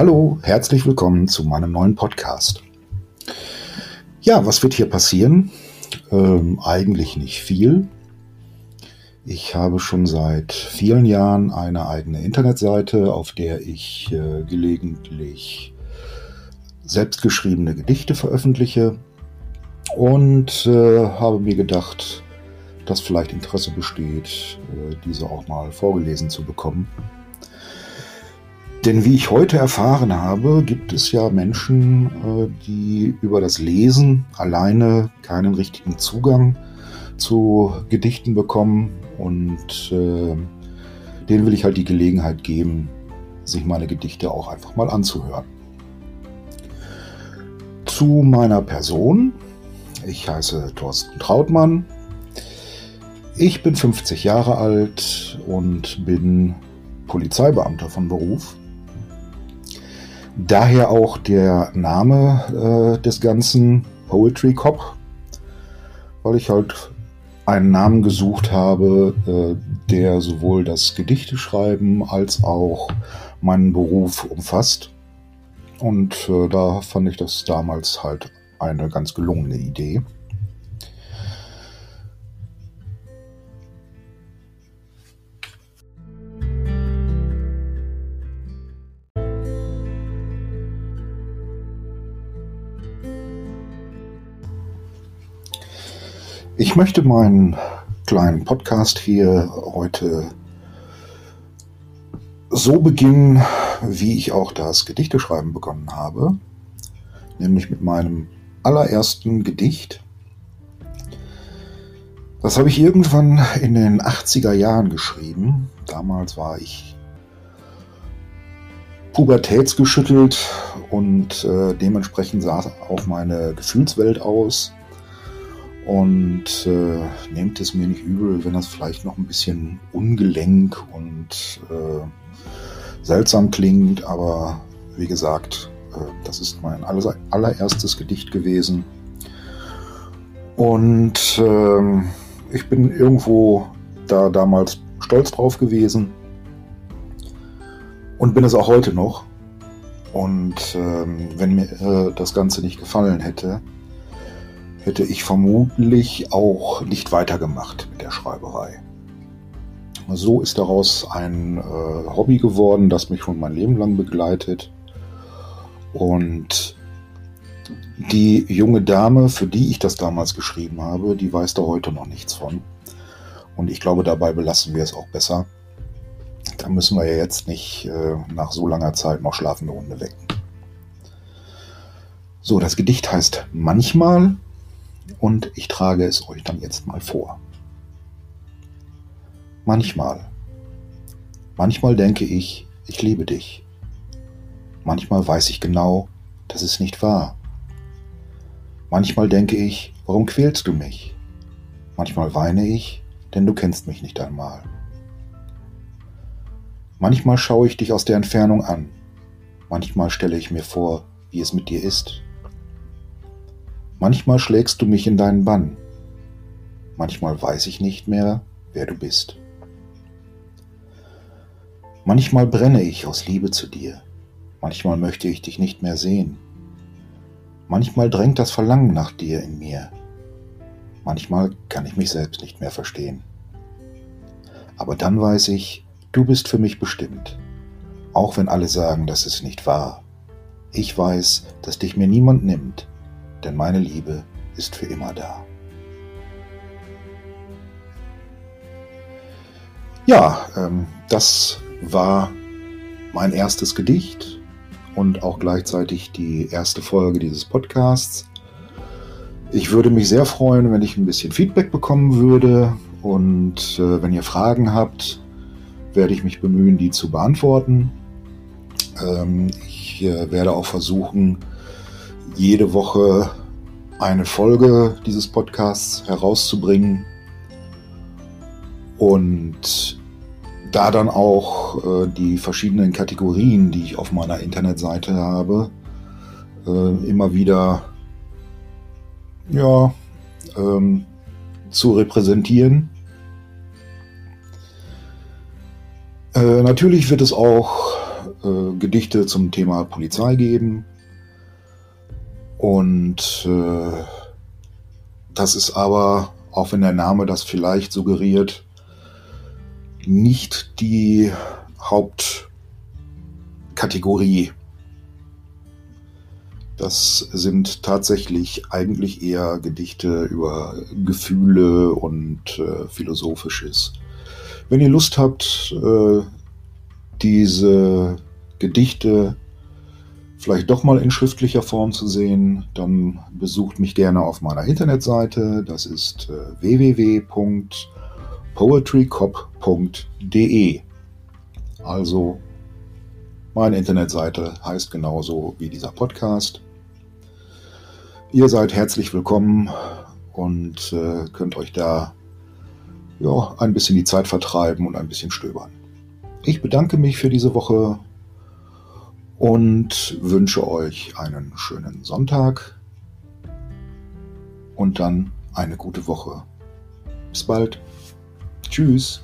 Hallo, herzlich willkommen zu meinem neuen Podcast. Ja, was wird hier passieren? Ähm, eigentlich nicht viel. Ich habe schon seit vielen Jahren eine eigene Internetseite, auf der ich äh, gelegentlich selbstgeschriebene Gedichte veröffentliche und äh, habe mir gedacht, dass vielleicht Interesse besteht, äh, diese auch mal vorgelesen zu bekommen. Denn wie ich heute erfahren habe, gibt es ja Menschen, äh, die über das Lesen alleine keinen richtigen Zugang zu Gedichten bekommen. Und äh, denen will ich halt die Gelegenheit geben, sich meine Gedichte auch einfach mal anzuhören. Zu meiner Person. Ich heiße Thorsten Trautmann. Ich bin 50 Jahre alt und bin Polizeibeamter von Beruf. Daher auch der Name äh, des Ganzen Poetry Cop, weil ich halt einen Namen gesucht habe, äh, der sowohl das Gedichteschreiben als auch meinen Beruf umfasst. Und äh, da fand ich das damals halt eine ganz gelungene Idee. Ich möchte meinen kleinen Podcast hier heute so beginnen, wie ich auch das Gedichteschreiben begonnen habe, nämlich mit meinem allerersten Gedicht. Das habe ich irgendwann in den 80er Jahren geschrieben. Damals war ich pubertätsgeschüttelt und äh, dementsprechend sah auch meine Gefühlswelt aus. Und äh, nehmt es mir nicht übel, wenn das vielleicht noch ein bisschen ungelenk und äh, seltsam klingt, aber wie gesagt, äh, das ist mein allererstes Gedicht gewesen. Und äh, ich bin irgendwo da damals stolz drauf gewesen und bin es auch heute noch. Und ähm, wenn mir äh, das Ganze nicht gefallen hätte, hätte ich vermutlich auch nicht weitergemacht mit der Schreiberei. So ist daraus ein äh, Hobby geworden, das mich schon mein Leben lang begleitet. Und die junge Dame, für die ich das damals geschrieben habe, die weiß da heute noch nichts von. Und ich glaube, dabei belassen wir es auch besser. Da müssen wir ja jetzt nicht äh, nach so langer Zeit noch schlafende Hunde wecken. So, das Gedicht heißt Manchmal und ich trage es euch dann jetzt mal vor. Manchmal, manchmal denke ich, ich liebe dich. Manchmal weiß ich genau, das ist nicht wahr. Manchmal denke ich, warum quälst du mich? Manchmal weine ich, denn du kennst mich nicht einmal. Manchmal schaue ich dich aus der Entfernung an. Manchmal stelle ich mir vor, wie es mit dir ist. Manchmal schlägst du mich in deinen Bann. Manchmal weiß ich nicht mehr, wer du bist. Manchmal brenne ich aus Liebe zu dir. Manchmal möchte ich dich nicht mehr sehen. Manchmal drängt das Verlangen nach dir in mir. Manchmal kann ich mich selbst nicht mehr verstehen. Aber dann weiß ich, du bist für mich bestimmt. Auch wenn alle sagen, dass es nicht wahr. Ich weiß, dass dich mir niemand nimmt denn meine Liebe ist für immer da. Ja, ähm, das war mein erstes Gedicht und auch gleichzeitig die erste Folge dieses Podcasts. Ich würde mich sehr freuen, wenn ich ein bisschen Feedback bekommen würde und äh, wenn ihr Fragen habt, werde ich mich bemühen, die zu beantworten. Ähm, ich äh, werde auch versuchen, jede Woche eine Folge dieses Podcasts herauszubringen und da dann auch äh, die verschiedenen Kategorien, die ich auf meiner Internetseite habe, äh, immer wieder ja, ähm, zu repräsentieren. Äh, natürlich wird es auch äh, Gedichte zum Thema Polizei geben. Und äh, das ist aber, auch wenn der Name das vielleicht suggeriert, nicht die Hauptkategorie. Das sind tatsächlich eigentlich eher Gedichte über Gefühle und äh, Philosophisches. Wenn ihr Lust habt, äh, diese Gedichte vielleicht doch mal in schriftlicher Form zu sehen, dann besucht mich gerne auf meiner Internetseite. Das ist äh, www.poetrycop.de. Also meine Internetseite heißt genauso wie dieser Podcast. Ihr seid herzlich willkommen und äh, könnt euch da ja, ein bisschen die Zeit vertreiben und ein bisschen stöbern. Ich bedanke mich für diese Woche und wünsche euch einen schönen Sonntag und dann eine gute Woche. Bis bald. Tschüss.